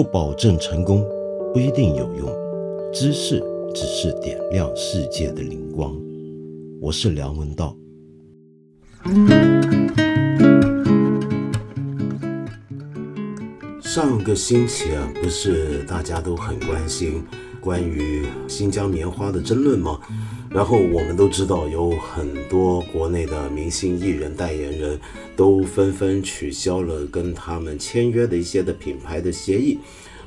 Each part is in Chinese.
不保证成功，不一定有用。知识只是点亮世界的灵光。我是梁文道。上个星期啊，不是大家都很关心关于新疆棉花的争论吗？然后我们都知道，有很多国内的明星艺人代言人都纷纷取消了跟他们签约的一些的品牌的协议。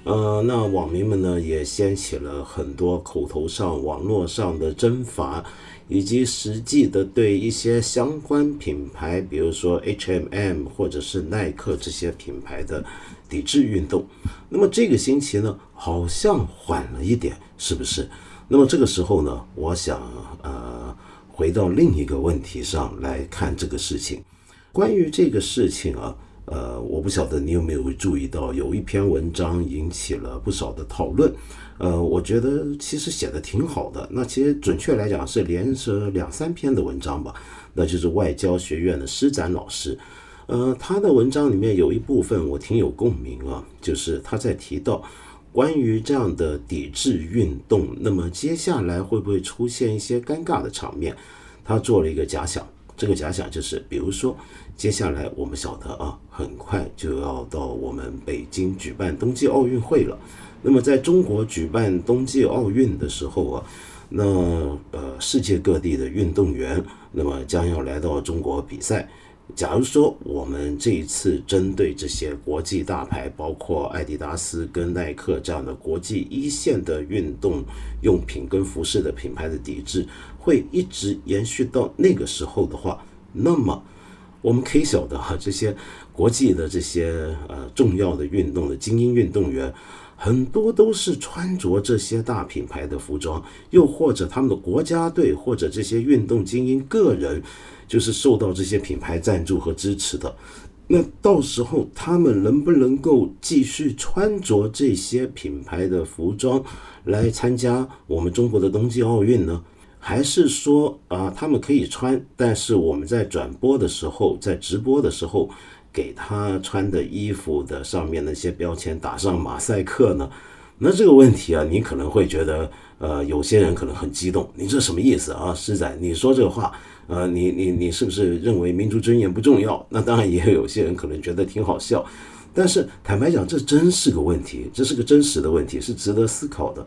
呃，那网民们呢也掀起了很多口头上、网络上的征伐，以及实际的对一些相关品牌，比如说 H&M 或者是耐克这些品牌的抵制运动。那么这个星期呢，好像缓了一点，是不是？那么这个时候呢，我想呃回到另一个问题上来看这个事情。关于这个事情啊，呃，我不晓得你有没有注意到，有一篇文章引起了不少的讨论。呃，我觉得其实写的挺好的。那其实准确来讲是连着两三篇的文章吧。那就是外交学院的施展老师，呃，他的文章里面有一部分我挺有共鸣啊，就是他在提到。关于这样的抵制运动，那么接下来会不会出现一些尴尬的场面？他做了一个假想，这个假想就是，比如说，接下来我们晓得啊，很快就要到我们北京举办冬季奥运会了。那么在中国举办冬季奥运的时候啊，那呃，世界各地的运动员，那么将要来到中国比赛。假如说我们这一次针对这些国际大牌，包括艾迪达斯跟耐克这样的国际一线的运动用品跟服饰的品牌的抵制，会一直延续到那个时候的话，那么我们可以晓得哈，这些国际的这些呃重要的运动的精英运动员，很多都是穿着这些大品牌的服装，又或者他们的国家队或者这些运动精英个人。就是受到这些品牌赞助和支持的，那到时候他们能不能够继续穿着这些品牌的服装来参加我们中国的冬季奥运呢？还是说啊，他们可以穿，但是我们在转播的时候，在直播的时候，给他穿的衣服的上面那些标签打上马赛克呢？那这个问题啊，你可能会觉得，呃，有些人可能很激动，你这什么意思啊，师仔？你说这话？呃，你你你是不是认为民族尊严不重要？那当然也有些人可能觉得挺好笑，但是坦白讲，这真是个问题，这是个真实的问题，是值得思考的。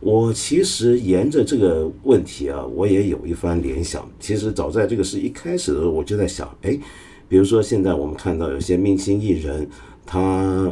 我其实沿着这个问题啊，我也有一番联想。其实早在这个事一开始的时候，我就在想，哎，比如说现在我们看到有些明星艺人，他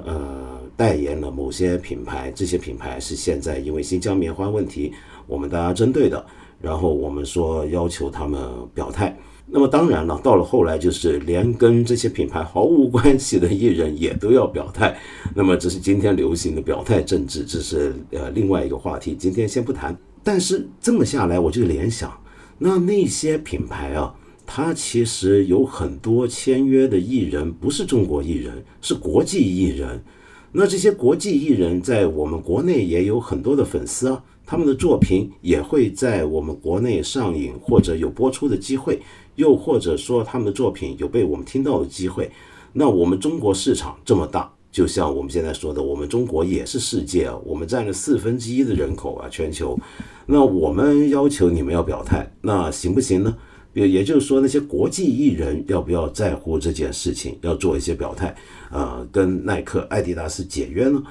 呃代言了某些品牌，这些品牌是现在因为新疆棉花问题，我们大家针对的。然后我们说要求他们表态，那么当然了，到了后来就是连跟这些品牌毫无关系的艺人也都要表态，那么这是今天流行的表态政治，这是呃另外一个话题，今天先不谈。但是这么下来，我就联想，那那些品牌啊，他其实有很多签约的艺人不是中国艺人，是国际艺人。那这些国际艺人在我们国内也有很多的粉丝啊。他们的作品也会在我们国内上映或者有播出的机会，又或者说他们的作品有被我们听到的机会。那我们中国市场这么大，就像我们现在说的，我们中国也是世界啊，我们占了四分之一的人口啊，全球。那我们要求你们要表态，那行不行呢？也也就是说，那些国际艺人要不要在乎这件事情，要做一些表态啊？跟耐克、艾迪达斯解约呢？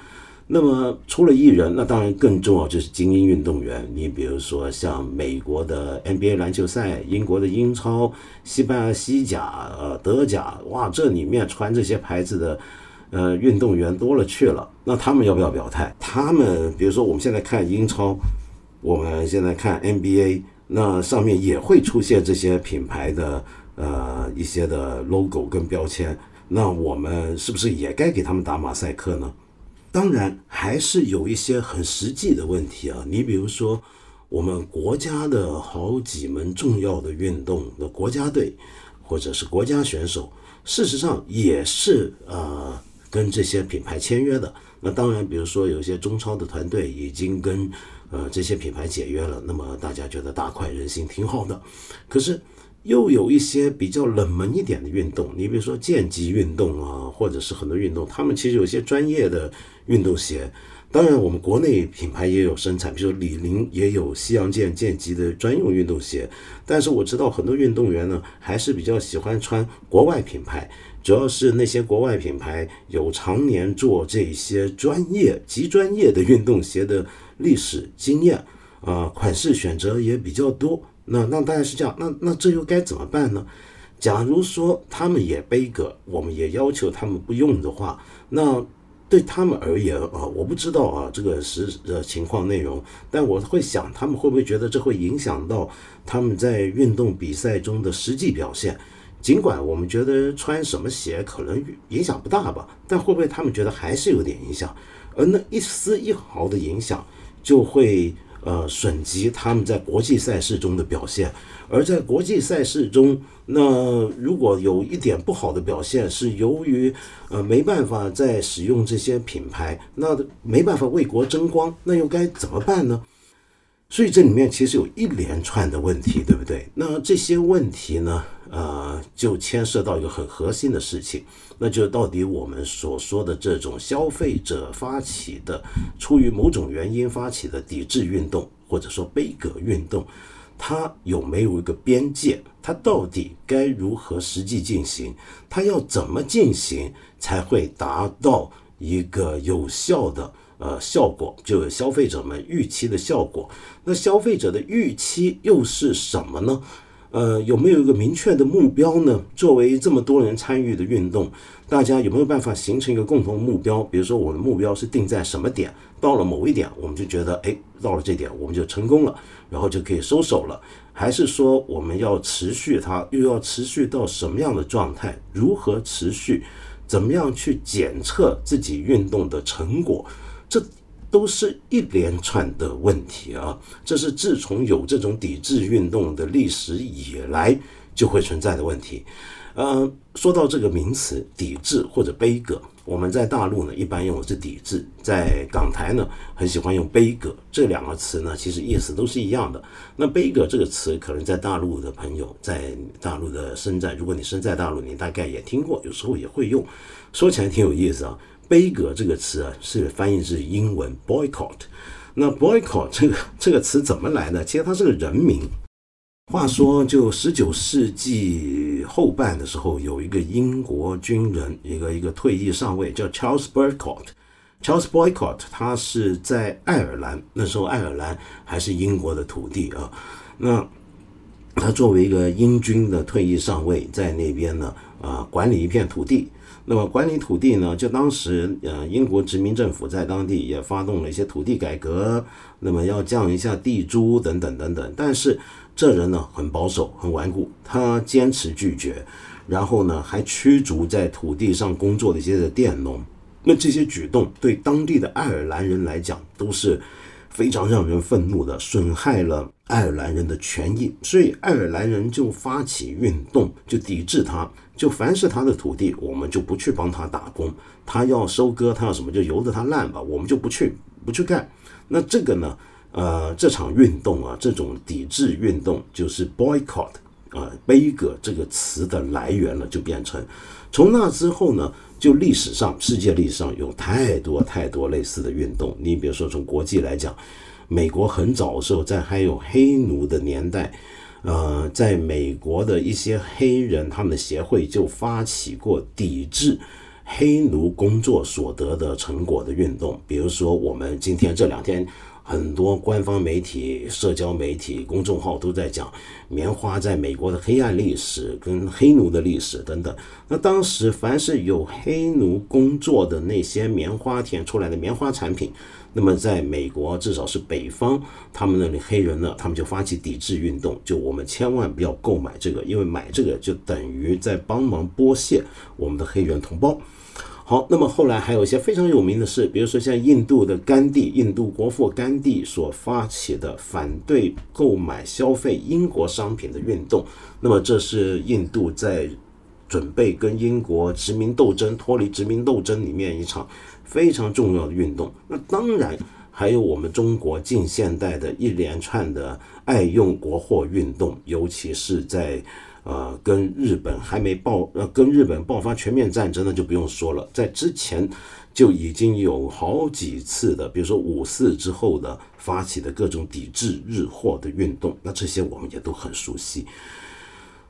那么除了艺人，那当然更重要就是精英运动员。你比如说像美国的 NBA 篮球赛、英国的英超、西班牙西甲、呃德甲，哇，这里面穿这些牌子的，呃运动员多了去了。那他们要不要表态？他们比如说我们现在看英超，我们现在看 NBA，那上面也会出现这些品牌的呃一些的 logo 跟标签。那我们是不是也该给他们打马赛克呢？当然，还是有一些很实际的问题啊。你比如说，我们国家的好几门重要的运动的国家队，或者是国家选手，事实上也是呃跟这些品牌签约的。那当然，比如说有些中超的团队已经跟呃这些品牌解约了，那么大家觉得大快人心，挺好的。可是又有一些比较冷门一点的运动，你比如说剑击运动啊，或者是很多运动，他们其实有些专业的运动鞋。当然，我们国内品牌也有生产，比如李宁也有西洋剑剑击的专用运动鞋。但是我知道很多运动员呢，还是比较喜欢穿国外品牌，主要是那些国外品牌有常年做这些专业极专业的运动鞋的历史经验，啊，款式选择也比较多。那那大概是这样，那那这又该怎么办呢？假如说他们也背个，我们也要求他们不用的话，那。对他们而言啊，我不知道啊这个实的情况内容，但我会想他们会不会觉得这会影响到他们在运动比赛中的实际表现？尽管我们觉得穿什么鞋可能影响不大吧，但会不会他们觉得还是有点影响？而那一丝一毫的影响就会。呃，损及他们在国际赛事中的表现，而在国际赛事中，那如果有一点不好的表现，是由于呃没办法再使用这些品牌，那没办法为国争光，那又该怎么办呢？所以这里面其实有一连串的问题，对不对？那这些问题呢，呃，就牵涉到一个很核心的事情，那就到底我们所说的这种消费者发起的、出于某种原因发起的抵制运动，或者说杯葛运动，它有没有一个边界？它到底该如何实际进行？它要怎么进行才会达到一个有效的？呃，效果就消费者们预期的效果，那消费者的预期又是什么呢？呃，有没有一个明确的目标呢？作为这么多人参与的运动，大家有没有办法形成一个共同目标？比如说，我的目标是定在什么点？到了某一点，我们就觉得，哎，到了这点，我们就成功了，然后就可以收手了。还是说，我们要持续它，又要持续到什么样的状态？如何持续？怎么样去检测自己运动的成果？这都是一连串的问题啊！这是自从有这种抵制运动的历史以来就会存在的问题。呃，说到这个名词“抵制”或者“悲歌”，我们在大陆呢一般用的是“抵制”，在港台呢很喜欢用“悲歌”这两个词呢，其实意思都是一样的。那“悲歌”这个词，可能在大陆的朋友在大陆的身在，如果你身在大陆，你大概也听过，有时候也会用。说起来挺有意思啊。杯葛这个词啊，是翻译是英文 boycott。那 boycott 这个这个词怎么来的？其实它是个人名。话说，就十九世纪后半的时候，有一个英国军人，一个一个退役上尉，叫 Charles Boycott。Charles Boycott 他是在爱尔兰，那时候爱尔兰还是英国的土地啊。那他作为一个英军的退役上尉，在那边呢啊管理一片土地。那么管理土地呢？就当时，呃，英国殖民政府在当地也发动了一些土地改革，那么要降一下地租等等等等。但是这人呢很保守，很顽固，他坚持拒绝，然后呢还驱逐在土地上工作的一些的佃农。那这些举动对当地的爱尔兰人来讲都是非常让人愤怒的，损害了爱尔兰人的权益，所以爱尔兰人就发起运动，就抵制他。就凡是他的土地，我们就不去帮他打工。他要收割，他要什么就由着他烂吧，我们就不去不去干。那这个呢？呃，这场运动啊，这种抵制运动就是 boycott 啊，悲歌这个词的来源了，就变成从那之后呢，就历史上世界历史上有太多太多类似的运动。你比如说从国际来讲，美国很早的时候在还有黑奴的年代。呃，在美国的一些黑人，他们的协会就发起过抵制黑奴工作所得的成果的运动。比如说，我们今天这两天，很多官方媒体、社交媒体、公众号都在讲棉花在美国的黑暗历史跟黑奴的历史等等。那当时，凡是有黑奴工作的那些棉花田出来的棉花产品。那么，在美国，至少是北方，他们那里黑人呢，他们就发起抵制运动，就我们千万不要购买这个，因为买这个就等于在帮忙剥削我们的黑人同胞。好，那么后来还有一些非常有名的事，比如说像印度的甘地，印度国父甘地所发起的反对购买消费英国商品的运动。那么这是印度在准备跟英国殖民斗争、脱离殖民斗争里面一场。非常重要的运动，那当然还有我们中国近现代的一连串的爱用国货运动，尤其是在呃，跟日本还没爆，呃，跟日本爆发全面战争，那就不用说了，在之前就已经有好几次的，比如说五四之后的发起的各种抵制日货的运动，那这些我们也都很熟悉。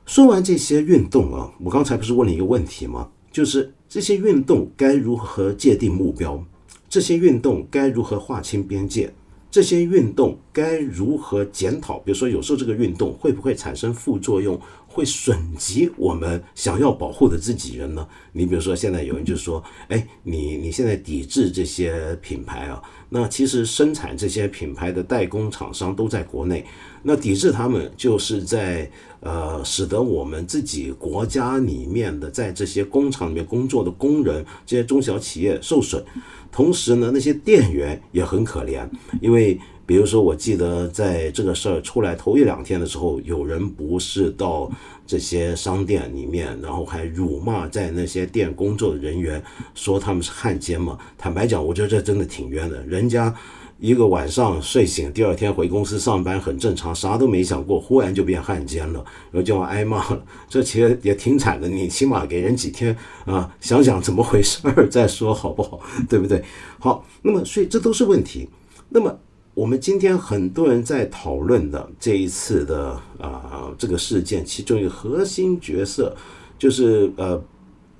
说完这些运动啊，我刚才不是问了一个问题吗？就是这些运动该如何界定目标？这些运动该如何划清边界？这些运动该如何检讨？比如说，有时候这个运动会不会产生副作用，会损及我们想要保护的自己人呢？你比如说，现在有人就说：“哎，你你现在抵制这些品牌啊？那其实生产这些品牌的代工厂商都在国内，那抵制他们就是在呃，使得我们自己国家里面的在这些工厂里面工作的工人，这些中小企业受损。”同时呢，那些店员也很可怜，因为比如说，我记得在这个事儿出来头一两天的时候，有人不是到这些商店里面，然后还辱骂在那些店工作的人员，说他们是汉奸嘛。坦白讲，我觉得这真的挺冤的，人家。一个晚上睡醒，第二天回公司上班很正常，啥都没想过，忽然就变汉奸了，然后就要挨骂了。这其实也挺惨的，你起码给人几天啊，想想怎么回事儿再说好不好？对不对？好，那么所以这都是问题。那么我们今天很多人在讨论的这一次的啊这个事件，其中一个核心角色就是呃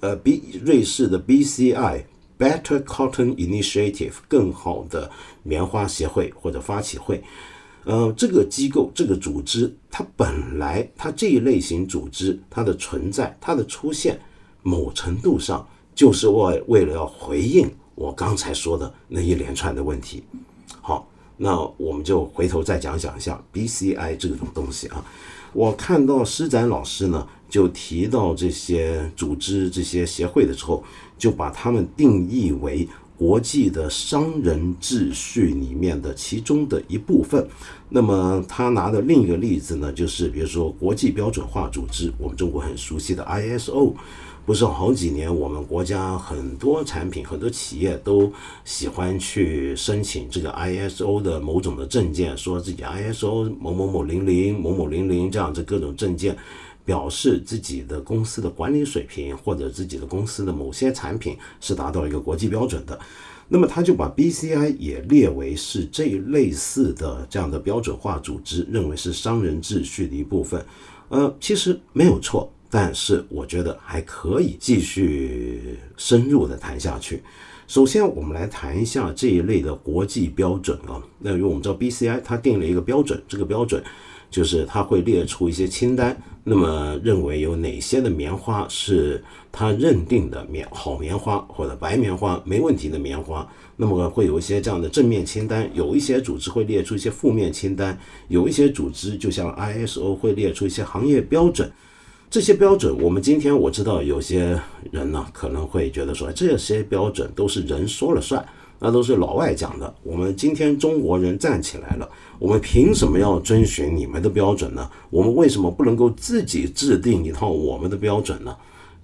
呃 B 瑞士的 BCI。Better Cotton Initiative 更好的棉花协会或者发起会，呃，这个机构这个组织，它本来它这一类型组织它的存在它的出现，某程度上就是为为了要回应我刚才说的那一连串的问题。好，那我们就回头再讲讲一下 BCI 这种东西啊。我看到施展老师呢，就提到这些组织、这些协会的时候，就把他们定义为国际的商人秩序里面的其中的一部分。那么他拿的另一个例子呢，就是比如说国际标准化组织，我们中国很熟悉的 ISO。不是好几年，我们国家很多产品、很多企业都喜欢去申请这个 ISO 的某种的证件，说自己 ISO 某某某零零某某零零这样子各种证件，表示自己的公司的管理水平或者自己的公司的某些产品是达到一个国际标准的。那么他就把 BCI 也列为是这一类似的这样的标准化组织，认为是商人秩序的一部分。呃，其实没有错。但是我觉得还可以继续深入的谈下去。首先，我们来谈一下这一类的国际标准啊。那因为我们知道 BCI 它定了一个标准，这个标准就是他会列出一些清单，那么认为有哪些的棉花是他认定的棉好棉花或者白棉花没问题的棉花，那么会有一些这样的正面清单。有一些组织会列出一些负面清单，有一些组织就像 ISO 会列出一些行业标准。这些标准，我们今天我知道有些人呢可能会觉得说，这些标准都是人说了算，那都是老外讲的。我们今天中国人站起来了，我们凭什么要遵循你们的标准呢？我们为什么不能够自己制定一套我们的标准呢？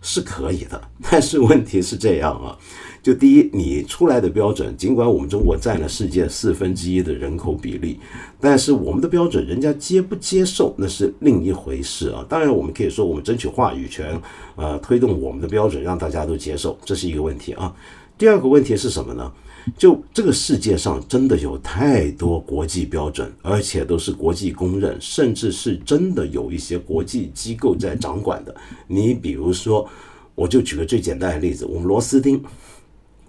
是可以的，但是问题是这样啊。就第一，你出来的标准，尽管我们中国占了世界四分之一的人口比例，但是我们的标准，人家接不接受那是另一回事啊。当然，我们可以说我们争取话语权，呃，推动我们的标准让大家都接受，这是一个问题啊。第二个问题是什么呢？就这个世界上真的有太多国际标准，而且都是国际公认，甚至是真的有一些国际机构在掌管的。你比如说，我就举个最简单的例子，我们螺丝钉。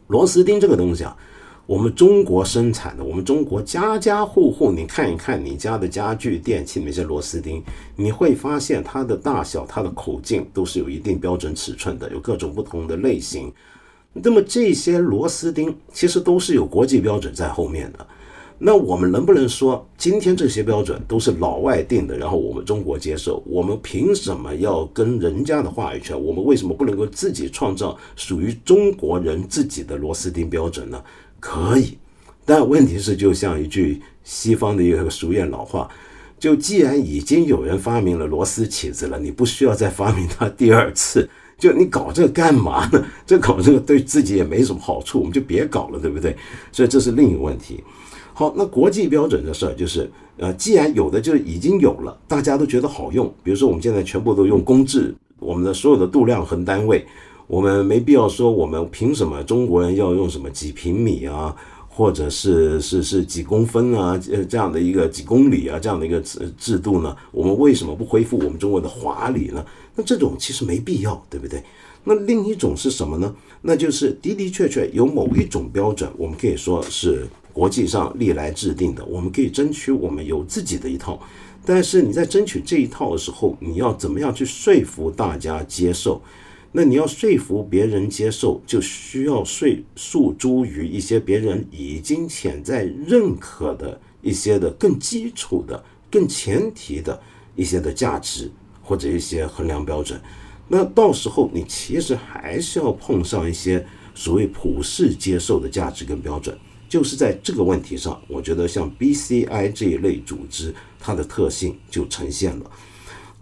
螺丝钉这个东西啊，我们中国生产的，我们中国家家户户，你看一看你家的家具电器那些螺丝钉，你会发现它的大小、它的口径都是有一定标准尺寸的，有各种不同的类型。那么这些螺丝钉其实都是有国际标准在后面的。那我们能不能说，今天这些标准都是老外定的，然后我们中国接受？我们凭什么要跟人家的话语权？我们为什么不能够自己创造属于中国人自己的螺丝钉标准呢？可以，但问题是，就像一句西方的一个俗谚老话，就既然已经有人发明了螺丝起子了，你不需要再发明它第二次。就你搞这个干嘛呢？这搞这个对自己也没什么好处，我们就别搞了，对不对？所以这是另一个问题。好，那国际标准的事儿就是，呃，既然有的就已经有了，大家都觉得好用，比如说我们现在全部都用公制，我们的所有的度量衡单位，我们没必要说我们凭什么中国人要用什么几平米啊，或者是是是几公分啊，呃这样的一个几公里啊这样的一个制制度呢？我们为什么不恢复我们中国的华礼呢？那这种其实没必要，对不对？那另一种是什么呢？那就是的的确确有某一种标准，我们可以说是国际上历来制定的，我们可以争取我们有自己的一套。但是你在争取这一套的时候，你要怎么样去说服大家接受？那你要说服别人接受，就需要说诉诸于一些别人已经潜在认可的一些的更基础的、更前提的一些的价值或者一些衡量标准。那到时候你其实还是要碰上一些所谓普世接受的价值跟标准，就是在这个问题上，我觉得像 BCI 这一类组织，它的特性就呈现了。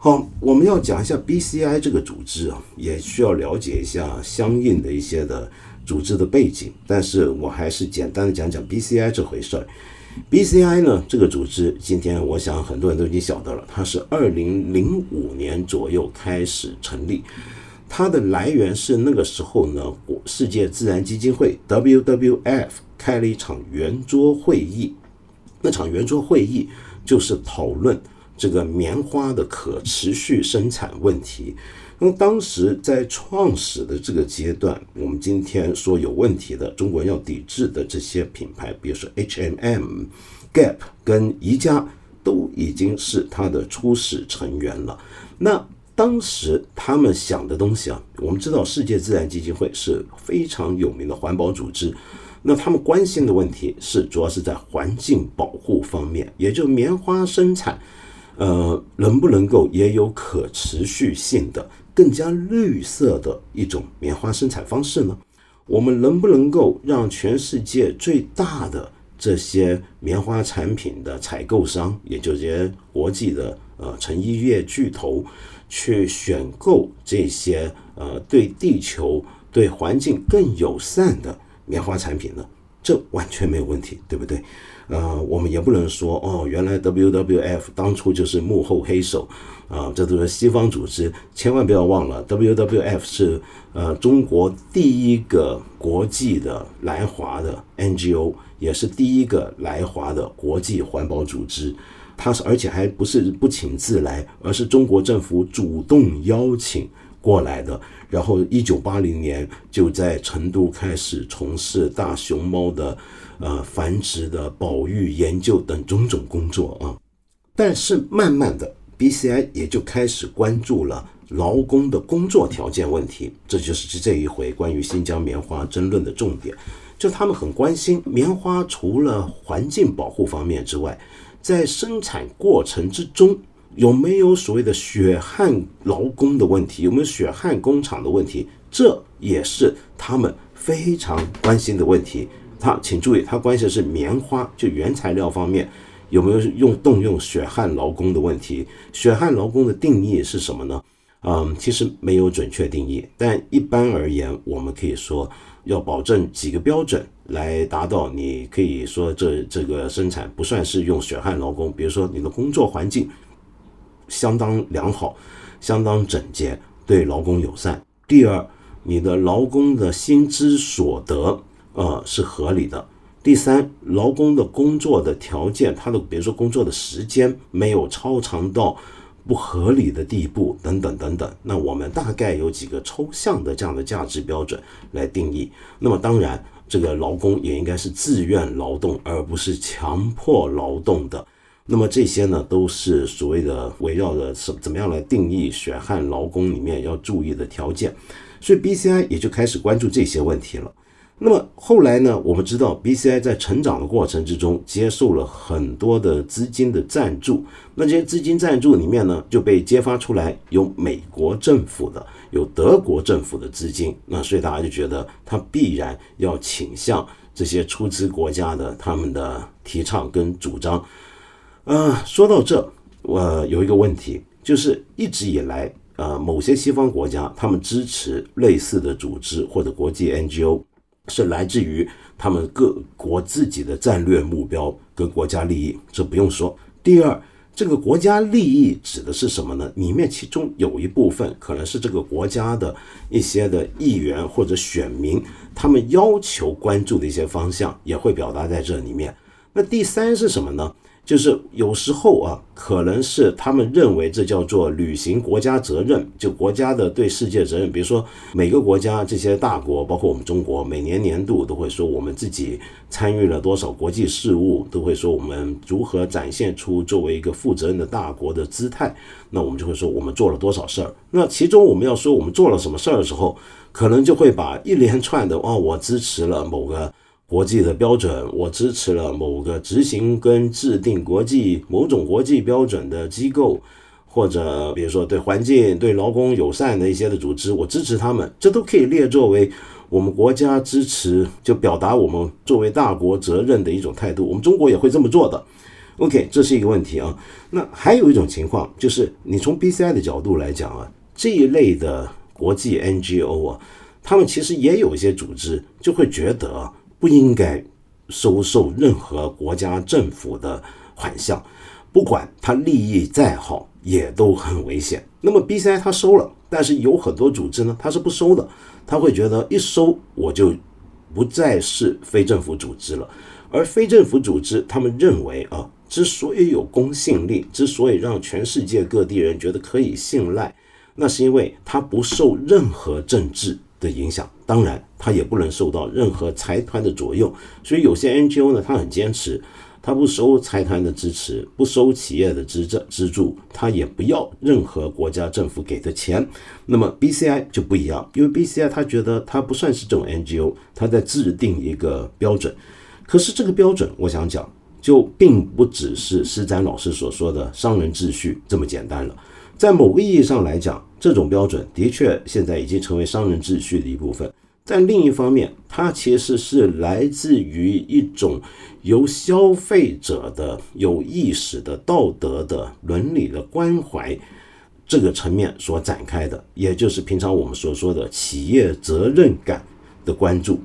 好，我们要讲一下 BCI 这个组织啊，也需要了解一下相应的一些的组织的背景，但是我还是简单的讲讲 BCI 这回事儿。BCI 呢，这个组织今天我想很多人都已经晓得了，它是二零零五年左右开始成立，它的来源是那个时候呢，世界自然基金会 WWF 开了一场圆桌会议，那场圆桌会议就是讨论这个棉花的可持续生产问题。那么当时在创始的这个阶段，我们今天说有问题的中国人要抵制的这些品牌，比如说 H&M、Gap 跟宜家，都已经是它的初始成员了。那当时他们想的东西啊，我们知道世界自然基金会是非常有名的环保组织，那他们关心的问题是主要是在环境保护方面，也就棉花生产，呃，能不能够也有可持续性的？更加绿色的一种棉花生产方式呢？我们能不能够让全世界最大的这些棉花产品的采购商，也就是国际的呃成衣业巨头，去选购这些呃对地球、对环境更友善的棉花产品呢？这完全没有问题，对不对？呃，我们也不能说哦，原来 WWF 当初就是幕后黑手。啊，这都是西方组织，千万不要忘了，WWF 是呃中国第一个国际的来华的 NGO，也是第一个来华的国际环保组织。它是而且还不是不请自来，而是中国政府主动邀请过来的。然后，一九八零年就在成都开始从事大熊猫的呃繁殖的保育研究等种种工作啊。但是慢慢的。BCI 也就开始关注了劳工的工作条件问题，这就是这一回关于新疆棉花争论的重点。就他们很关心棉花除了环境保护方面之外，在生产过程之中有没有所谓的血汗劳工的问题，有没有血汗工厂的问题，这也是他们非常关心的问题。他请注意，他关心的是棉花就原材料方面。有没有用动用血汗劳工的问题？血汗劳工的定义是什么呢？嗯，其实没有准确定义，但一般而言，我们可以说要保证几个标准来达到。你可以说这这个生产不算是用血汗劳工，比如说你的工作环境相当良好，相当整洁，对劳工友善。第二，你的劳工的薪资所得呃是合理的。第三，劳工的工作的条件，他的比如说工作的时间没有超长到不合理的地步，等等等等。那我们大概有几个抽象的这样的价值标准来定义。那么当然，这个劳工也应该是自愿劳动，而不是强迫劳动的。那么这些呢，都是所谓的围绕着什怎么样来定义血汗劳工里面要注意的条件。所以 BCI 也就开始关注这些问题了。那么后来呢？我们知道，BCI 在成长的过程之中，接受了很多的资金的赞助。那这些资金赞助里面呢，就被揭发出来有美国政府的，有德国政府的资金。那所以大家就觉得，他必然要倾向这些出资国家的他们的提倡跟主张。呃，说到这，我有一个问题，就是一直以来，呃，某些西方国家他们支持类似的组织或者国际 NGO。是来自于他们各国自己的战略目标跟国家利益，这不用说。第二，这个国家利益指的是什么呢？里面其中有一部分可能是这个国家的一些的议员或者选民，他们要求关注的一些方向，也会表达在这里面。那第三是什么呢？就是有时候啊，可能是他们认为这叫做履行国家责任，就国家的对世界责任。比如说，每个国家这些大国，包括我们中国，每年年度都会说我们自己参与了多少国际事务，都会说我们如何展现出作为一个负责任的大国的姿态。那我们就会说我们做了多少事儿。那其中我们要说我们做了什么事儿的时候，可能就会把一连串的哦，我支持了某个。国际的标准，我支持了某个执行跟制定国际某种国际标准的机构，或者比如说对环境、对劳工友善的一些的组织，我支持他们，这都可以列作为我们国家支持，就表达我们作为大国责任的一种态度。我们中国也会这么做的。OK，这是一个问题啊。那还有一种情况，就是你从 BCI 的角度来讲啊，这一类的国际 NGO 啊，他们其实也有一些组织就会觉得。不应该收受任何国家政府的款项，不管他利益再好，也都很危险。那么 BCI 他收了，但是有很多组织呢，他是不收的。他会觉得一收我就不再是非政府组织了。而非政府组织，他们认为啊，之所以有公信力，之所以让全世界各地人觉得可以信赖，那是因为他不受任何政治。的影响，当然它也不能受到任何财团的左右，所以有些 NGO 呢，它很坚持，它不收财团的支持，不收企业的资资资助，它也不要任何国家政府给的钱。那么 BCI 就不一样，因为 BCI 他觉得它不算是这种 NGO，它在制定一个标准。可是这个标准，我想讲，就并不只是施展老师所说的商人秩序这么简单了。在某个意义上来讲，这种标准的确现在已经成为商人秩序的一部分。但另一方面，它其实是来自于一种由消费者的有意识的道德的伦理的关怀这个层面所展开的，也就是平常我们所说的企业责任感的关注。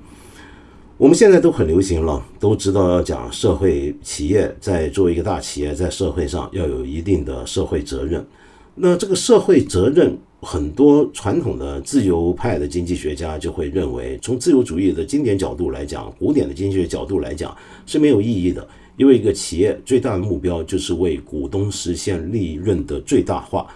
我们现在都很流行了，都知道要讲社会企业在作为一个大企业，在社会上要有一定的社会责任。那这个社会责任，很多传统的自由派的经济学家就会认为，从自由主义的经典角度来讲，古典的经济学角度来讲是没有意义的，因为一个企业最大的目标就是为股东实现利润的最大化，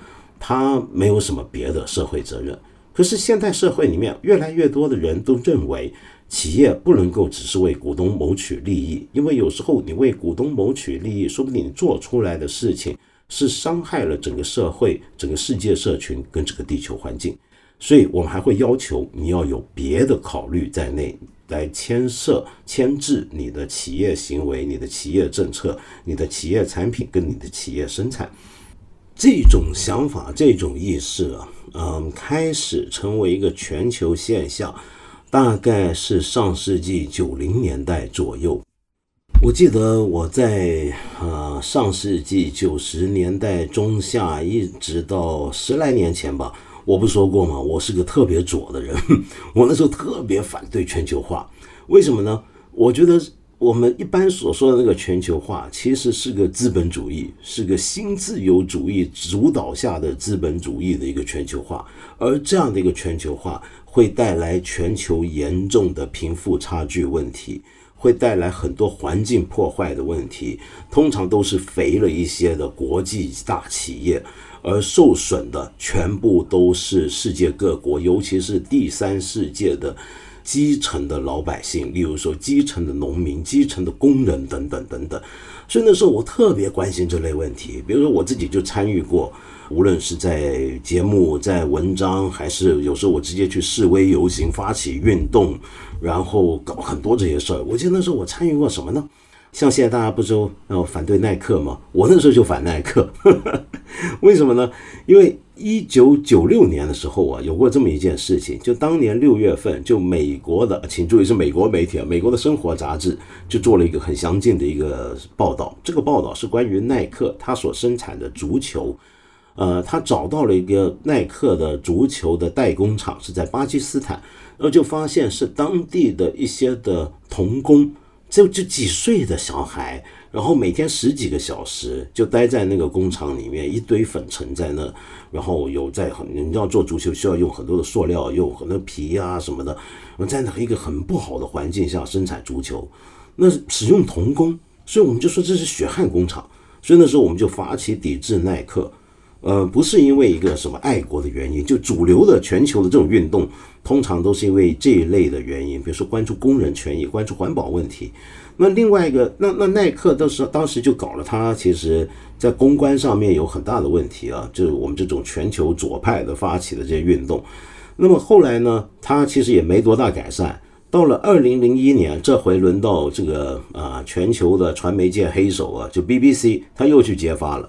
它没有什么别的社会责任。可是现代社会里面，越来越多的人都认为，企业不能够只是为股东谋取利益，因为有时候你为股东谋取利益，说不定你做出来的事情。是伤害了整个社会、整个世界社群跟这个地球环境，所以我们还会要求你要有别的考虑在内，来牵涉、牵制你的企业行为、你的企业政策、你的企业产品跟你的企业生产。这种想法、这种意识啊，嗯，开始成为一个全球现象，大概是上世纪九零年代左右。我记得我在呃上世纪九十年代中下一直到十来年前吧，我不说过吗？我是个特别左的人，我那时候特别反对全球化。为什么呢？我觉得我们一般所说的那个全球化，其实是个资本主义，是个新自由主义主导下的资本主义的一个全球化，而这样的一个全球化会带来全球严重的贫富差距问题。会带来很多环境破坏的问题，通常都是肥了一些的国际大企业，而受损的全部都是世界各国，尤其是第三世界的基层的老百姓，例如说基层的农民、基层的工人等等等等。所以那时候我特别关心这类问题，比如说我自己就参与过。无论是在节目、在文章，还是有时候我直接去示威游行、发起运动，然后搞很多这些事儿。我记得那时候我参与过什么呢？像现在大家不都要反对耐克吗？我那时候就反耐克，为什么呢？因为一九九六年的时候啊，有过这么一件事情，就当年六月份，就美国的，请注意是美国媒体啊，美国的生活杂志就做了一个很详尽的一个报道。这个报道是关于耐克它所生产的足球。呃，他找到了一个耐克的足球的代工厂，是在巴基斯坦，然后就发现是当地的一些的童工，就就几岁的小孩，然后每天十几个小时就待在那个工厂里面，一堆粉尘在那，然后有在很你要做足球需要用很多的塑料，用很多皮啊什么的，在那一个很不好的环境下生产足球，那使用童工，所以我们就说这是血汗工厂，所以那时候我们就发起抵制耐克。呃，不是因为一个什么爱国的原因，就主流的全球的这种运动，通常都是因为这一类的原因，比如说关注工人权益、关注环保问题。那另外一个，那那耐克当时当时就搞了，它其实在公关上面有很大的问题啊，就是我们这种全球左派的发起的这些运动。那么后来呢，它其实也没多大改善。到了二零零一年，这回轮到这个啊全球的传媒界黑手啊，就 BBC，他又去揭发了，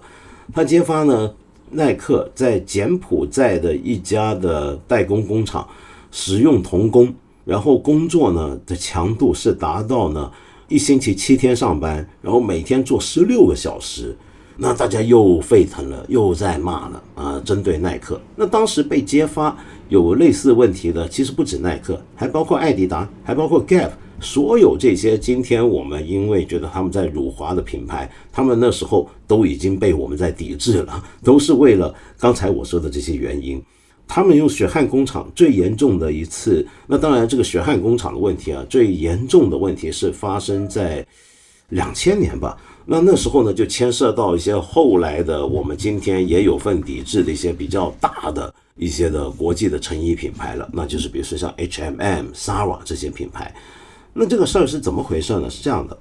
他揭发呢。耐克在柬埔寨的一家的代工工厂使用童工，然后工作呢的强度是达到呢一星期七天上班，然后每天做十六个小时，那大家又沸腾了，又在骂了啊，针对耐克。那当时被揭发有类似问题的，其实不止耐克，还包括艾迪达，还包括 Gap。所有这些，今天我们因为觉得他们在辱华的品牌，他们那时候都已经被我们在抵制了，都是为了刚才我说的这些原因。他们用血汗工厂最严重的一次，那当然这个血汗工厂的问题啊，最严重的问题是发生在两千年吧。那那时候呢，就牵涉到一些后来的我们今天也有份抵制的一些比较大的一些的国际的成衣品牌了，那就是比如说像 H&M、Zara 这些品牌。那这个事儿是怎么回事呢？是这样的，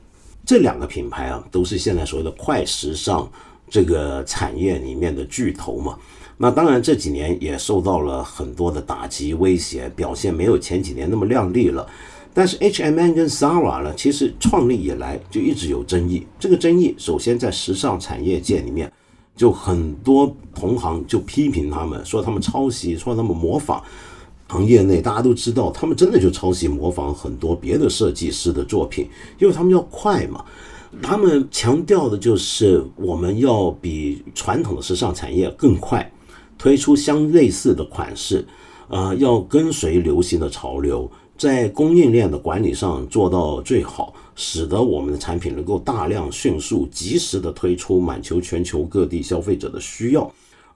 这两个品牌啊，都是现在所谓的快时尚这个产业里面的巨头嘛。那当然这几年也受到了很多的打击威胁，表现没有前几年那么亮丽了。但是 H&M 跟 Zara 呢，其实创立以来就一直有争议。这个争议首先在时尚产业界里面，就很多同行就批评他们，说他们抄袭，说他们模仿。行业内大家都知道，他们真的就抄袭模仿很多别的设计师的作品，因为他们要快嘛。他们强调的就是我们要比传统的时尚产业更快，推出相类似的款式，啊，要跟随流行的潮流，在供应链的管理上做到最好，使得我们的产品能够大量、迅速、及时的推出，满足全球各地消费者的需要。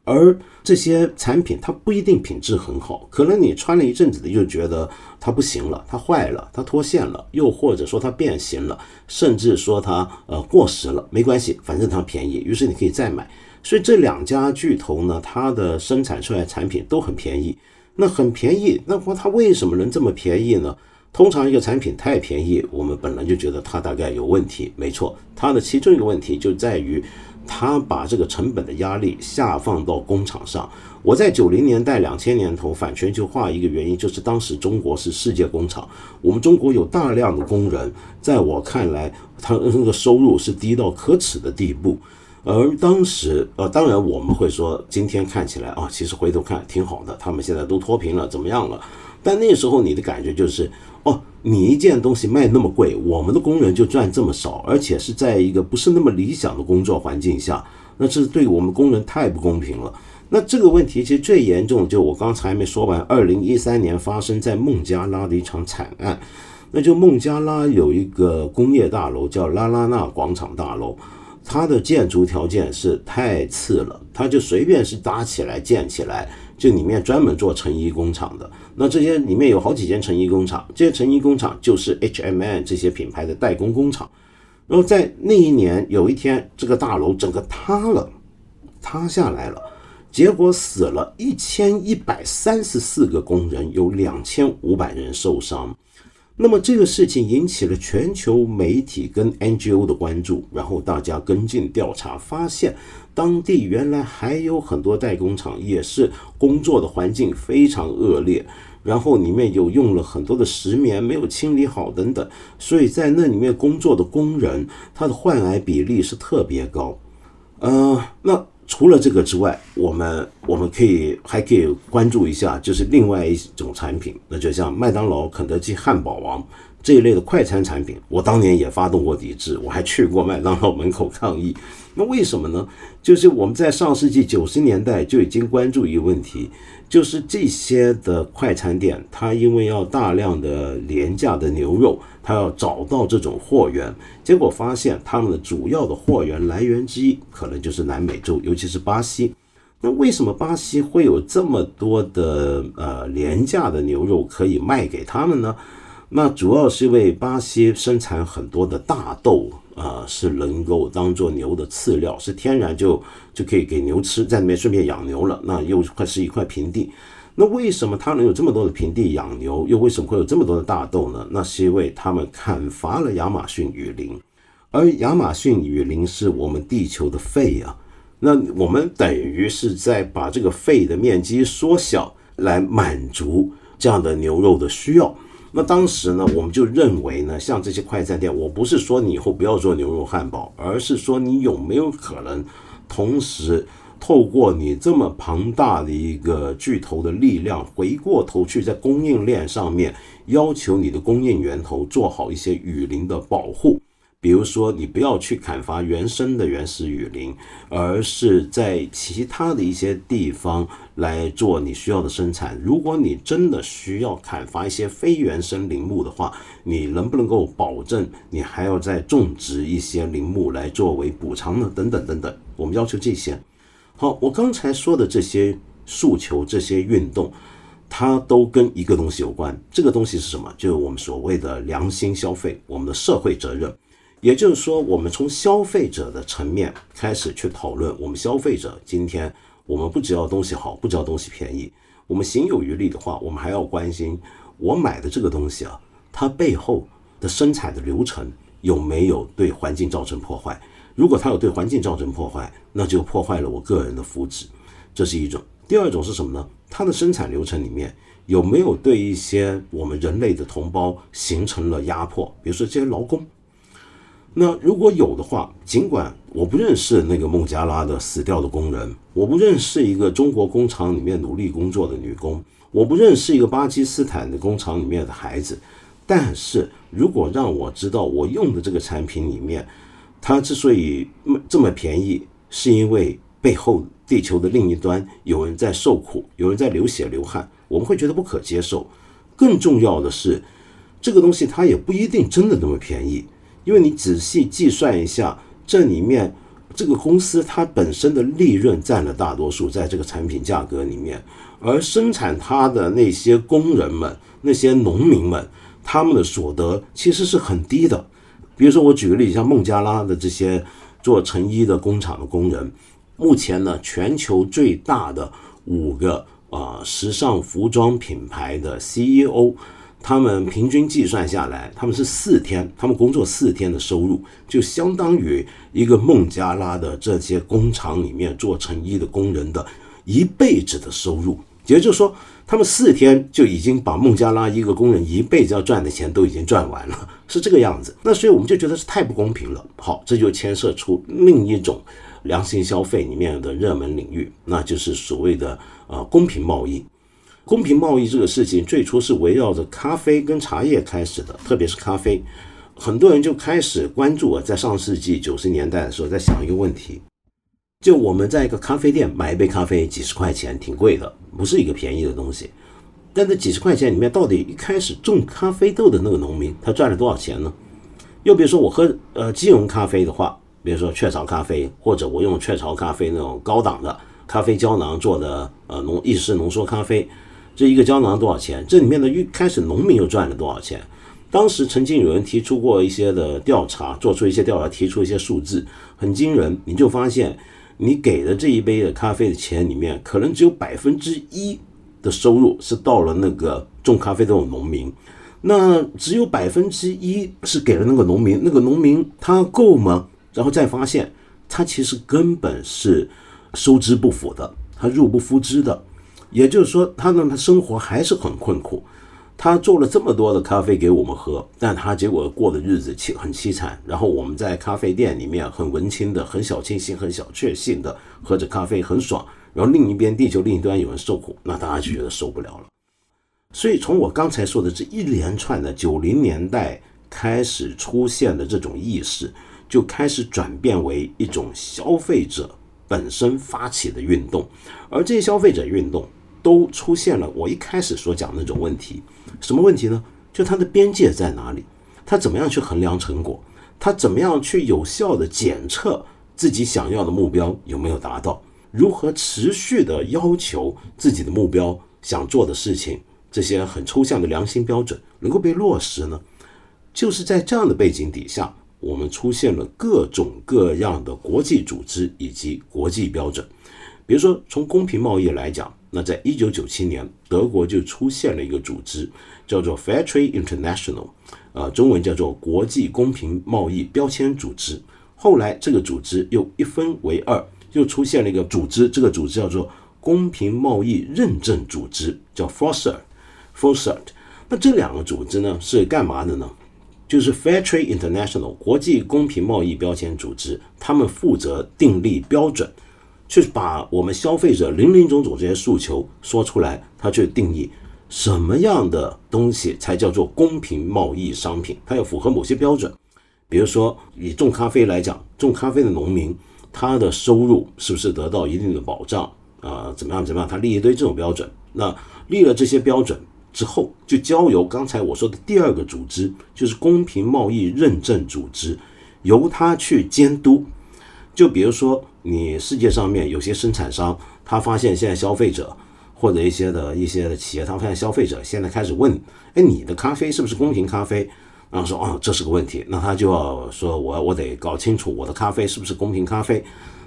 而这些产品它不一定品质很好，可能你穿了一阵子的就觉得它不行了，它坏了，它脱线了，又或者说它变形了，甚至说它呃过时了，没关系，反正它便宜，于是你可以再买。所以这两家巨头呢，它的生产出来产品都很便宜，那很便宜，那么它为什么能这么便宜呢？通常一个产品太便宜，我们本来就觉得它大概有问题。没错，它的其中一个问题就在于。他把这个成本的压力下放到工厂上。我在九零年代、两千年头反全球化一个原因，就是当时中国是世界工厂，我们中国有大量的工人，在我看来，他那个收入是低到可耻的地步。而当时，呃，当然我们会说，今天看起来啊，其实回头看挺好的，他们现在都脱贫了，怎么样了？但那时候你的感觉就是，哦。你一件东西卖那么贵，我们的工人就赚这么少，而且是在一个不是那么理想的工作环境下，那这对我们工人太不公平了。那这个问题其实最严重，就我刚才还没说完，二零一三年发生在孟加拉的一场惨案，那就孟加拉有一个工业大楼叫拉拉纳广场大楼，它的建筑条件是太次了，它就随便是搭起来建起来。就里面专门做成衣工厂的，那这些里面有好几间成衣工厂，这些成衣工厂就是 H&M 这些品牌的代工工厂。然后在那一年有一天，这个大楼整个塌了，塌下来了，结果死了一千一百三十四个工人，有两千五百人受伤。那么这个事情引起了全球媒体跟 NGO 的关注，然后大家跟进调查，发现当地原来还有很多代工厂也是工作的环境非常恶劣，然后里面有用了很多的石棉没有清理好等等，所以在那里面工作的工人他的患癌比例是特别高，呃，那。除了这个之外，我们我们可以还可以关注一下，就是另外一种产品，那就像麦当劳、肯德基、汉堡王这一类的快餐产品，我当年也发动过抵制，我还去过麦当劳门口抗议。那为什么呢？就是我们在上世纪九十年代就已经关注一个问题，就是这些的快餐店，它因为要大量的廉价的牛肉，它要找到这种货源，结果发现他们的主要的货源来源之一，可能就是南美洲，尤其是巴西。那为什么巴西会有这么多的呃廉价的牛肉可以卖给他们呢？那主要是因为巴西生产很多的大豆。啊，是能够当做牛的饲料，是天然就就可以给牛吃，在里面顺便养牛了。那又块是一块平地，那为什么它能有这么多的平地养牛？又为什么会有这么多的大豆呢？那是因为他们砍伐了亚马逊雨林，而亚马逊雨林是我们地球的肺啊。那我们等于是在把这个肺的面积缩小，来满足这样的牛肉的需要。那当时呢，我们就认为呢，像这些快餐店，我不是说你以后不要做牛肉汉堡，而是说你有没有可能同时透过你这么庞大的一个巨头的力量，回过头去在供应链上面要求你的供应源头做好一些雨林的保护。比如说，你不要去砍伐原生的原始雨林，而是在其他的一些地方来做你需要的生产。如果你真的需要砍伐一些非原生林木的话，你能不能够保证你还要再种植一些林木来作为补偿呢？等等等等，我们要求这些。好，我刚才说的这些诉求、这些运动，它都跟一个东西有关。这个东西是什么？就是我们所谓的良心消费，我们的社会责任。也就是说，我们从消费者的层面开始去讨论。我们消费者今天，我们不只要东西好，不只要东西便宜，我们行有余力的话，我们还要关心我买的这个东西啊，它背后的生产的流程有没有对环境造成破坏？如果它有对环境造成破坏，那就破坏了我个人的福祉，这是一种。第二种是什么呢？它的生产流程里面有没有对一些我们人类的同胞形成了压迫？比如说这些劳工。那如果有的话，尽管我不认识那个孟加拉的死掉的工人，我不认识一个中国工厂里面努力工作的女工，我不认识一个巴基斯坦的工厂里面的孩子，但是如果让我知道我用的这个产品里面，它之所以这么便宜，是因为背后地球的另一端有人在受苦，有人在流血流汗，我们会觉得不可接受。更重要的是，这个东西它也不一定真的那么便宜。因为你仔细计算一下，这里面这个公司它本身的利润占了大多数，在这个产品价格里面，而生产它的那些工人们、那些农民们，他们的所得其实是很低的。比如说，我举个例子，像孟加拉的这些做成衣的工厂的工人，目前呢，全球最大的五个啊时尚服装品牌的 CEO。他们平均计算下来，他们是四天，他们工作四天的收入，就相当于一个孟加拉的这些工厂里面做成衣的工人的一辈子的收入。也就是说，他们四天就已经把孟加拉一个工人一辈子要赚的钱都已经赚完了，是这个样子。那所以我们就觉得是太不公平了。好，这就牵涉出另一种良心消费里面的热门领域，那就是所谓的呃公平贸易。公平贸易这个事情最初是围绕着咖啡跟茶叶开始的，特别是咖啡，很多人就开始关注啊，在上世纪九十年代的时候，在想一个问题：就我们在一个咖啡店买一杯咖啡，几十块钱，挺贵的，不是一个便宜的东西。但这几十块钱里面，到底一开始种咖啡豆的那个农民，他赚了多少钱呢？又比如说我喝呃即溶咖啡的话，比如说雀巢咖啡，或者我用雀巢咖啡那种高档的咖啡胶囊做的呃浓意式浓缩咖啡。这一个胶囊多少钱？这里面的一开始农民又赚了多少钱？当时曾经有人提出过一些的调查，做出一些调查，提出一些数字，很惊人。你就发现，你给的这一杯的咖啡的钱里面，可能只有百分之一的收入是到了那个种咖啡的农民，那只有百分之一是给了那个农民，那个农民他够吗？然后再发现，他其实根本是收支不符的，他入不敷支的。也就是说，他呢，他生活还是很困苦。他做了这么多的咖啡给我们喝，但他结果过的日子凄很凄惨。然后我们在咖啡店里面很文青的、很小清新、很小确幸的喝着咖啡很爽。然后另一边地球另一端有人受苦，那大家就觉得受不了了。所以从我刚才说的这一连串的九零年代开始出现的这种意识，就开始转变为一种消费者本身发起的运动，而这些消费者运动都出现了我一开始所讲的那种问题。什么问题呢？就它的边界在哪里？它怎么样去衡量成果？它怎么样去有效的检测自己想要的目标有没有达到？如何持续的要求自己的目标想做的事情？这些很抽象的良心标准能够被落实呢？就是在这样的背景底下，我们出现了各种各样的国际组织以及国际标准。比如说，从公平贸易来讲，那在一九九七年，德国就出现了一个组织，叫做 Fair Trade International，呃，中文叫做国际公平贸易标签组织。后来，这个组织又一分为二，又出现了一个组织，这个组织叫做公平贸易认证组织，叫 FOSER。f o r s i g h t 那这两个组织呢是干嘛的呢？就是 Fair Trade International 国际公平贸易标签组织，他们负责订立标准，去把我们消费者林林总总这些诉求说出来，他去定义什么样的东西才叫做公平贸易商品，它要符合某些标准。比如说以种咖啡来讲，种咖啡的农民他的收入是不是得到一定的保障啊？怎么样怎么样？他立一堆这种标准，那立了这些标准。之后就交由刚才我说的第二个组织，就是公平贸易认证组织，由他去监督。就比如说，你世界上面有些生产商，他发现现在消费者或者一些的一些的企业，他发现消费者现在开始问：哎，你的咖啡是不是公平咖啡？然后说：哦，这是个问题。那他就要说：我我得搞清楚我的咖啡是不是公平咖啡。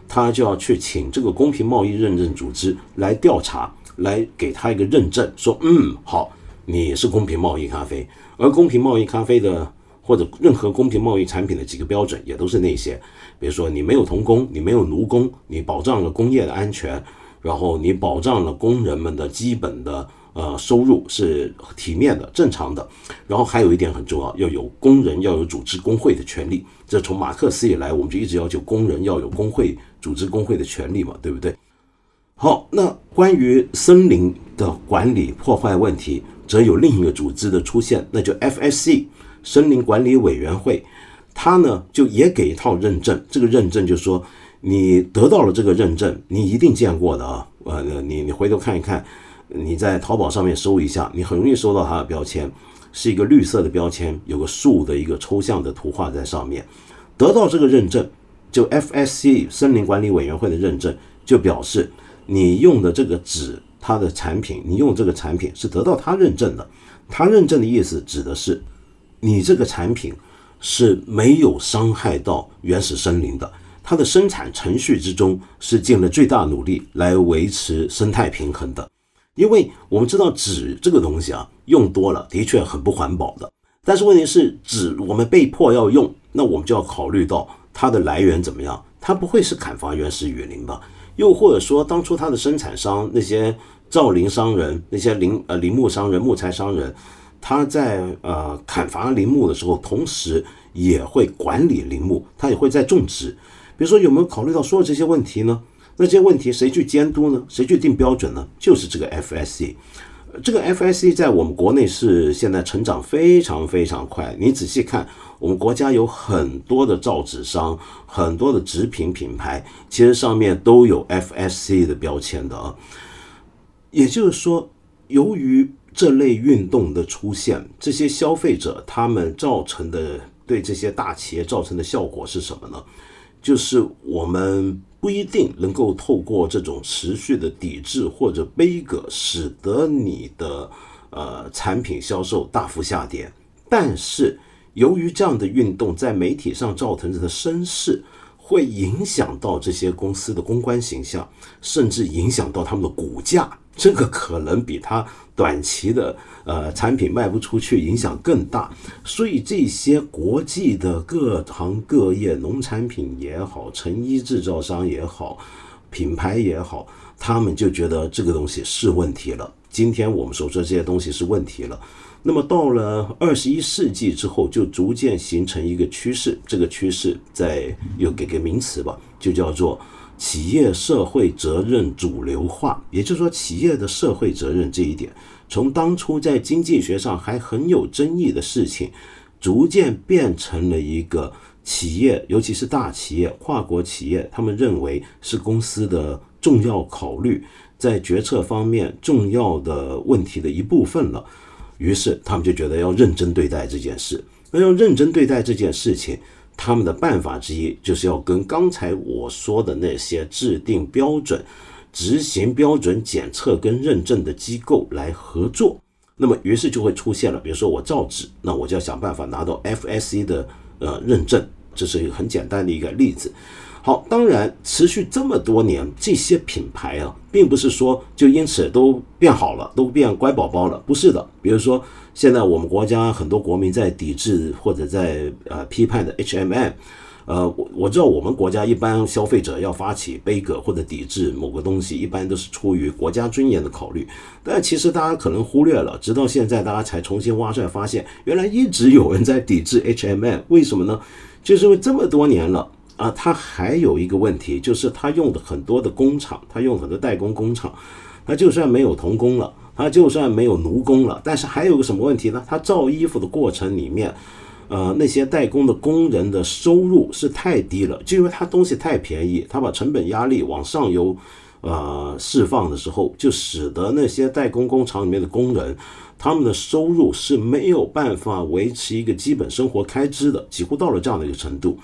他就要去请这个公平贸易认证组织来调查，来给他一个认证，说：嗯，好。你是公平贸易咖啡，而公平贸易咖啡的或者任何公平贸易产品的几个标准也都是那些，比如说你没有童工，你没有奴工，你保障了工业的安全，然后你保障了工人们的基本的呃收入是体面的、正常的，然后还有一点很重要，要有工人要有组织工会的权利。这从马克思以来，我们就一直要求工人要有工会组织工会的权利嘛，对不对？好，那关于森林的管理破坏问题。则有另一个组织的出现，那就 FSC 森林管理委员会，它呢就也给一套认证。这个认证就说，你得到了这个认证，你一定见过的啊。呃，你你回头看一看，你在淘宝上面搜一下，你很容易搜到它的标签，是一个绿色的标签，有个树的一个抽象的图画在上面。得到这个认证，就 FSC 森林管理委员会的认证，就表示你用的这个纸。它的产品，你用这个产品是得到它认证的。它认证的意思指的是，你这个产品是没有伤害到原始森林的。它的生产程序之中是尽了最大努力来维持生态平衡的。因为我们知道纸这个东西啊，用多了的确很不环保的。但是问题是，纸我们被迫要用，那我们就要考虑到它的来源怎么样？它不会是砍伐原始雨林吧？又或者说，当初它的生产商那些造林商人、那些林呃林木商人、木材商人，他在呃砍伐林木的时候，同时也会管理林木，他也会在种植。比如说，有没有考虑到所有这些问题呢？那这些问题谁去监督呢？谁去定标准呢？就是这个 FSC。这个 FSC 在我们国内是现在成长非常非常快。你仔细看，我们国家有很多的造纸商，很多的纸品品牌，其实上面都有 FSC 的标签的啊。也就是说，由于这类运动的出现，这些消费者他们造成的对这些大企业造成的效果是什么呢？就是我们。不一定能够透过这种持续的抵制或者悲歌，使得你的呃产品销售大幅下跌。但是由于这样的运动在媒体上造成的声势，会影响到这些公司的公关形象，甚至影响到他们的股价。这个可能比它短期的呃产品卖不出去影响更大，所以这些国际的各行各业，农产品也好，成衣制造商也好，品牌也好，他们就觉得这个东西是问题了。今天我们所说这些东西是问题了。那么到了二十一世纪之后，就逐渐形成一个趋势，这个趋势再又给个名词吧，就叫做。企业社会责任主流化，也就是说，企业的社会责任这一点从当初在经济学上还很有争议的事情，逐渐变成了一个企业，尤其是大企业、跨国企业，他们认为是公司的重要考虑，在决策方面重要的问题的一部分了。于是他们就觉得要认真对待这件事。那要认真对待这件事情，他们的办法之一就是要跟刚才我说的那些制定标准。执行标准检测跟认证的机构来合作，那么于是就会出现了，比如说我造纸，那我就要想办法拿到 FSC 的呃认证，这是一个很简单的一个例子。好，当然持续这么多年，这些品牌啊，并不是说就因此都变好了，都变乖宝宝了，不是的。比如说现在我们国家很多国民在抵制或者在呃批判的 HMM。呃，我我知道我们国家一般消费者要发起悲歌或者抵制某个东西，一般都是出于国家尊严的考虑。但其实大家可能忽略了，直到现在大家才重新挖出来，发现原来一直有人在抵制 HMM。为什么呢？就是因为这么多年了啊，它还有一个问题，就是它用的很多的工厂，它用很多代工工厂，它就算没有童工了，那就算没有奴工了，但是还有个什么问题呢？他造衣服的过程里面。呃，那些代工的工人的收入是太低了，就因为他东西太便宜，他把成本压力往上游，呃，释放的时候，就使得那些代工工厂里面的工人，他们的收入是没有办法维持一个基本生活开支的，几乎到了这样的一个程度。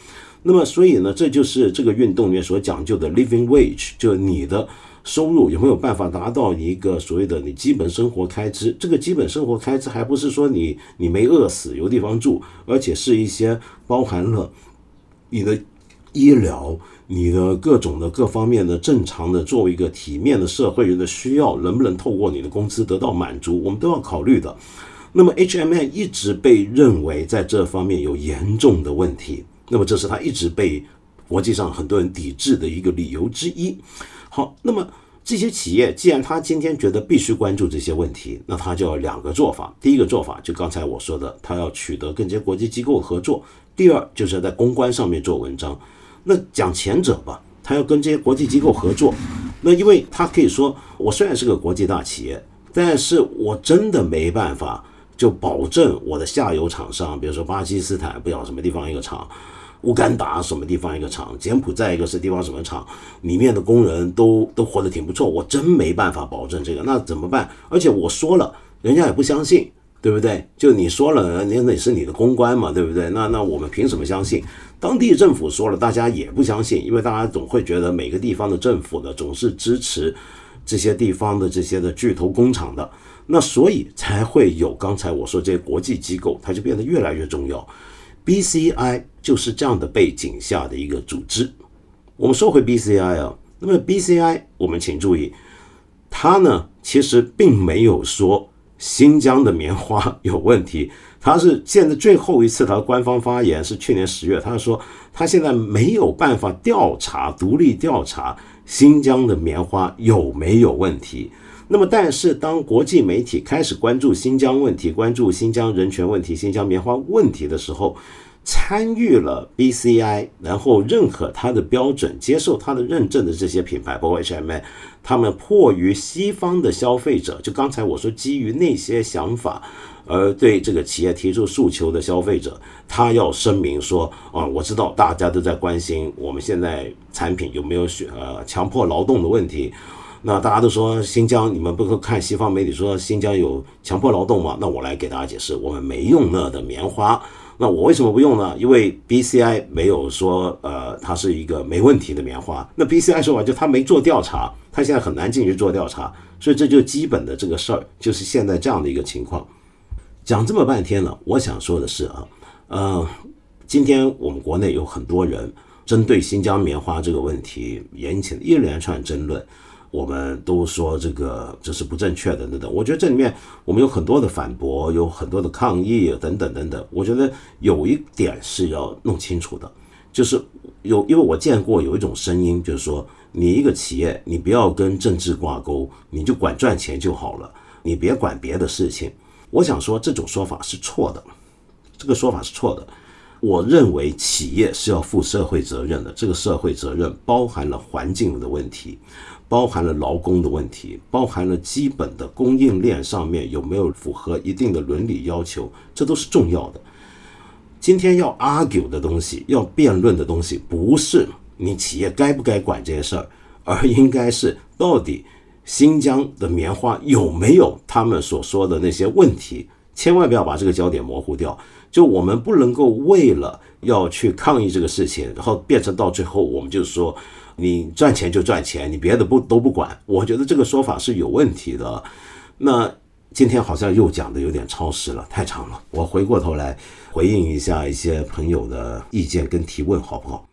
那么，所以呢，这就是这个运动里面所讲究的 living wage，就你的。收入有没有办法达到一个所谓的你基本生活开支？这个基本生活开支还不是说你你没饿死有地方住，而且是一些包含了你的医疗、你的各种的各方面的正常的作为一个体面的社会人的需要，能不能透过你的工资得到满足？我们都要考虑的。那么 H M N 一直被认为在这方面有严重的问题，那么这是他一直被国际上很多人抵制的一个理由之一。好，那么这些企业既然他今天觉得必须关注这些问题，那他就要两个做法。第一个做法就刚才我说的，他要取得跟这些国际机构合作；第二就是要在公关上面做文章。那讲前者吧，他要跟这些国际机构合作。那因为他可以说，我虽然是个国际大企业，但是我真的没办法就保证我的下游厂商，比如说巴基斯坦不晓得什么地方一个厂。乌干达什么地方一个厂，柬埔寨一个是地方什么厂，里面的工人都都活得挺不错，我真没办法保证这个，那怎么办？而且我说了，人家也不相信，对不对？就你说了，那那是你的公关嘛，对不对？那那我们凭什么相信？当地政府说了，大家也不相信，因为大家总会觉得每个地方的政府呢总是支持这些地方的这些的巨头工厂的，那所以才会有刚才我说这些国际机构，它就变得越来越重要。BCI 就是这样的背景下的一个组织。我们说回 BCI 啊，那么 BCI 我们请注意，它呢其实并没有说新疆的棉花有问题。它是现在最后一次它的官方发言是去年十月，他说他现在没有办法调查、独立调查新疆的棉花有没有问题。那么，但是当国际媒体开始关注新疆问题、关注新疆人权问题、新疆棉花问题的时候，参与了 BCI，然后认可它的标准、接受它的认证的这些品牌，包括 HMA，他们迫于西方的消费者，就刚才我说基于那些想法而对这个企业提出诉求的消费者，他要声明说：啊，我知道大家都在关心我们现在产品有没有选呃强迫劳动的问题。那大家都说新疆，你们不是看西方媒体说新疆有强迫劳动吗？那我来给大家解释，我们没用那的棉花。那我为什么不用呢？因为 BCI 没有说，呃，它是一个没问题的棉花。那 BCI 说法就他没做调查，他现在很难进去做调查，所以这就基本的这个事儿，就是现在这样的一个情况。讲这么半天了，我想说的是啊，呃，今天我们国内有很多人针对新疆棉花这个问题引起了一连串争论。我们都说这个这是不正确的等等，我觉得这里面我们有很多的反驳，有很多的抗议等等等等。我觉得有一点是要弄清楚的，就是有因为我见过有一种声音，就是说你一个企业你不要跟政治挂钩，你就管赚钱就好了，你别管别的事情。我想说这种说法是错的，这个说法是错的。我认为企业是要负社会责任的，这个社会责任包含了环境的问题。包含了劳工的问题，包含了基本的供应链上面有没有符合一定的伦理要求，这都是重要的。今天要 argue 的东西，要辩论的东西，不是你企业该不该管这些事儿，而应该是到底新疆的棉花有没有他们所说的那些问题。千万不要把这个焦点模糊掉。就我们不能够为了要去抗议这个事情，然后变成到最后我们就说。你赚钱就赚钱，你别的不都不管。我觉得这个说法是有问题的。那今天好像又讲的有点超时了，太长了。我回过头来回应一下一些朋友的意见跟提问，好不好？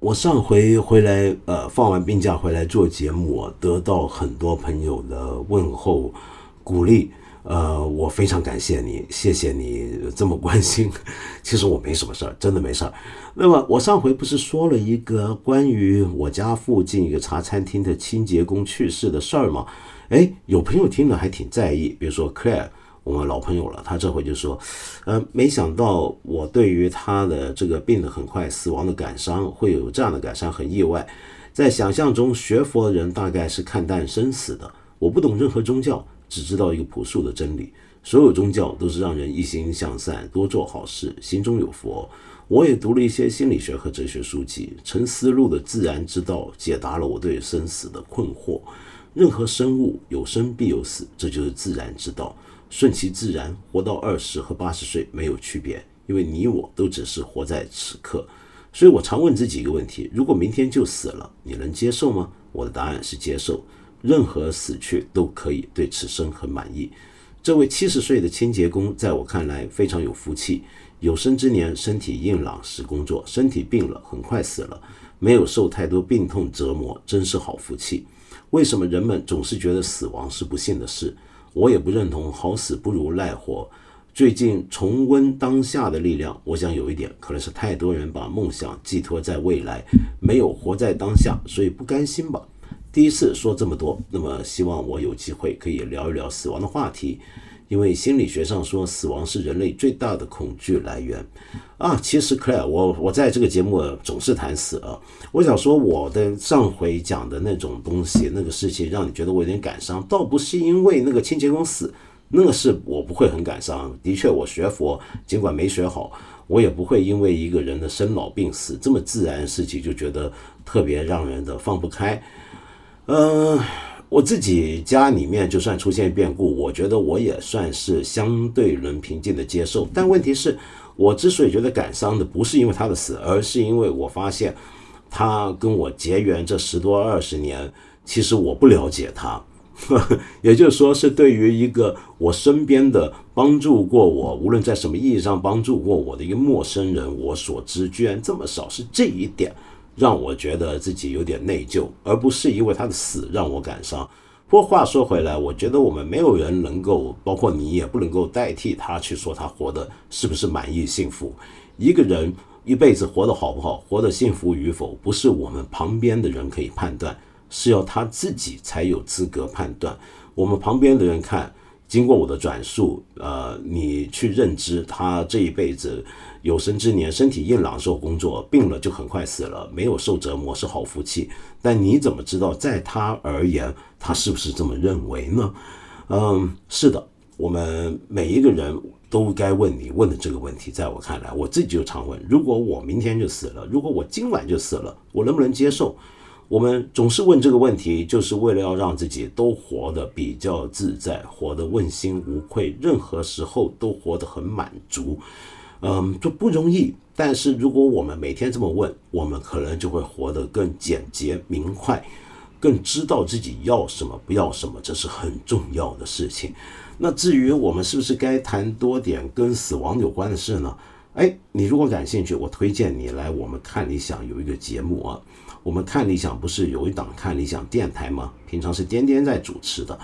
我上回回来，呃，放完病假回来做节目，我得到很多朋友的问候、鼓励。呃，我非常感谢你，谢谢你这么关心。其实我没什么事儿，真的没事儿。那么我上回不是说了一个关于我家附近一个茶餐厅的清洁工去世的事儿吗？哎，有朋友听了还挺在意，比如说 Claire，我们老朋友了，他这回就说，呃，没想到我对于他的这个病得很快死亡的感伤会有这样的感伤，很意外。在想象中，学佛的人大概是看淡生死的。我不懂任何宗教。只知道一个朴素的真理：所有宗教都是让人一心向善，多做好事，心中有佛。我也读了一些心理学和哲学书籍，陈思路的自然之道解答了我对生死的困惑。任何生物有生必有死，这就是自然之道，顺其自然，活到二十和八十岁没有区别，因为你我都只是活在此刻。所以我常问自己一个问题：如果明天就死了，你能接受吗？我的答案是接受。任何死去都可以对此生很满意。这位七十岁的清洁工在我看来非常有福气，有生之年身体硬朗时工作，身体病了很快死了，没有受太多病痛折磨，真是好福气。为什么人们总是觉得死亡是不幸的事？我也不认同好死不如赖活。最近重温当下的力量，我想有一点可能是太多人把梦想寄托在未来，没有活在当下，所以不甘心吧。第一次说这么多，那么希望我有机会可以聊一聊死亡的话题，因为心理学上说死亡是人类最大的恐惧来源啊。其实 Claire，我我在这个节目总是谈死啊。我想说我的上回讲的那种东西，那个事情让你觉得我有点感伤，倒不是因为那个清洁工死，那个是我不会很感伤。的确，我学佛尽管没学好，我也不会因为一个人的生老病死这么自然的事情就觉得特别让人的放不开。嗯，我自己家里面就算出现变故，我觉得我也算是相对能平静的接受。但问题是，我之所以觉得感伤的，不是因为他的死，而是因为我发现他跟我结缘这十多二十年，其实我不了解他。也就是说，是对于一个我身边的帮助过我，无论在什么意义上帮助过我的一个陌生人，我所知居然这么少，是这一点。让我觉得自己有点内疚，而不是因为他的死让我感伤。不过话说回来，我觉得我们没有人能够，包括你也不能够代替他去说他活的是不是满意幸福。一个人一辈子活得好不好，活得幸福与否，不是我们旁边的人可以判断，是要他自己才有资格判断。我们旁边的人看，经过我的转述，呃，你去认知他这一辈子。有生之年身体硬朗受工作，病了就很快死了，没有受折磨是好福气。但你怎么知道在他而言，他是不是这么认为呢？嗯，是的，我们每一个人都该问你问的这个问题。在我看来，我自己就常问：如果我明天就死了，如果我今晚就死了，我能不能接受？我们总是问这个问题，就是为了要让自己都活得比较自在，活得问心无愧，任何时候都活得很满足。嗯，就不容易。但是如果我们每天这么问，我们可能就会活得更简洁明快，更知道自己要什么不要什么，这是很重要的事情。那至于我们是不是该谈多点跟死亡有关的事呢？哎，你如果感兴趣，我推荐你来我们看理想有一个节目啊。我们看理想不是有一档看理想电台吗？平常是颠颠在主持的。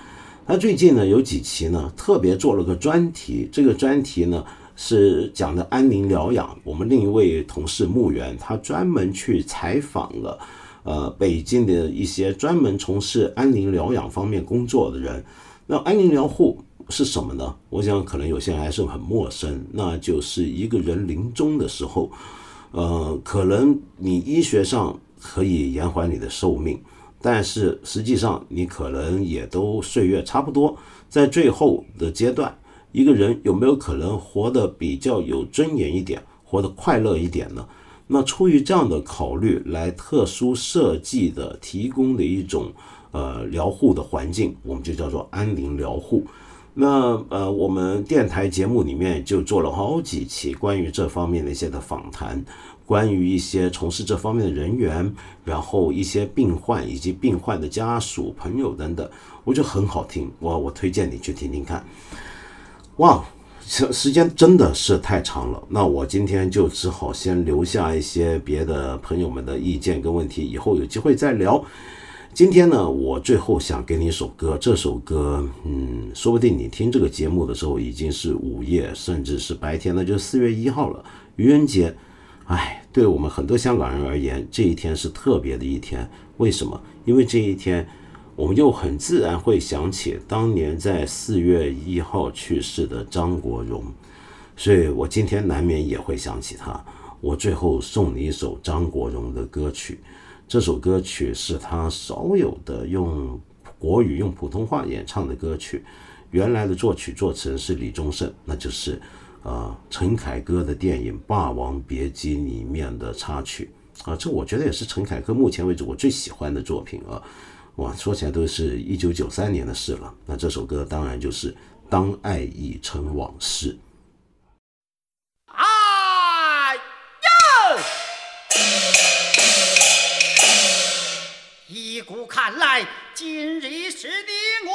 他最近呢有几期呢特别做了个专题，这个专题呢。是讲的安宁疗养。我们另一位同事穆源，他专门去采访了，呃，北京的一些专门从事安宁疗养方面工作的人。那安宁疗护是什么呢？我想可能有些人还是很陌生。那就是一个人临终的时候，呃，可能你医学上可以延缓你的寿命，但是实际上你可能也都岁月差不多，在最后的阶段，一个人有没有可能活得比较有尊严一点，活得快乐一点呢？那出于这样的考虑来特殊设计的提供的一种呃疗护的环境，我们就叫做安宁疗护。那呃，我们电台节目里面就做了好几期关于这方面的一些的访谈，关于一些从事这方面的人员，然后一些病患以及病患的家属、朋友等等，我觉得很好听，我我推荐你去听听看。哇，时时间真的是太长了，那我今天就只好先留下一些别的朋友们的意见跟问题，以后有机会再聊。今天呢，我最后想给你一首歌。这首歌，嗯，说不定你听这个节目的时候已经是午夜，甚至是白天，那就四月一号了，愚人节。哎，对我们很多香港人而言，这一天是特别的一天。为什么？因为这一天，我们又很自然会想起当年在四月一号去世的张国荣，所以我今天难免也会想起他。我最后送你一首张国荣的歌曲。这首歌曲是他少有的用国语、用普通话演唱的歌曲。原来的作曲作词人是李宗盛，那就是呃陈凯歌的电影《霸王别姬》里面的插曲啊。这我觉得也是陈凯歌目前为止我最喜欢的作品啊。哇，说起来都是一九九三年的事了。那这首歌当然就是《当爱已成往事》。依古看来，今日是你我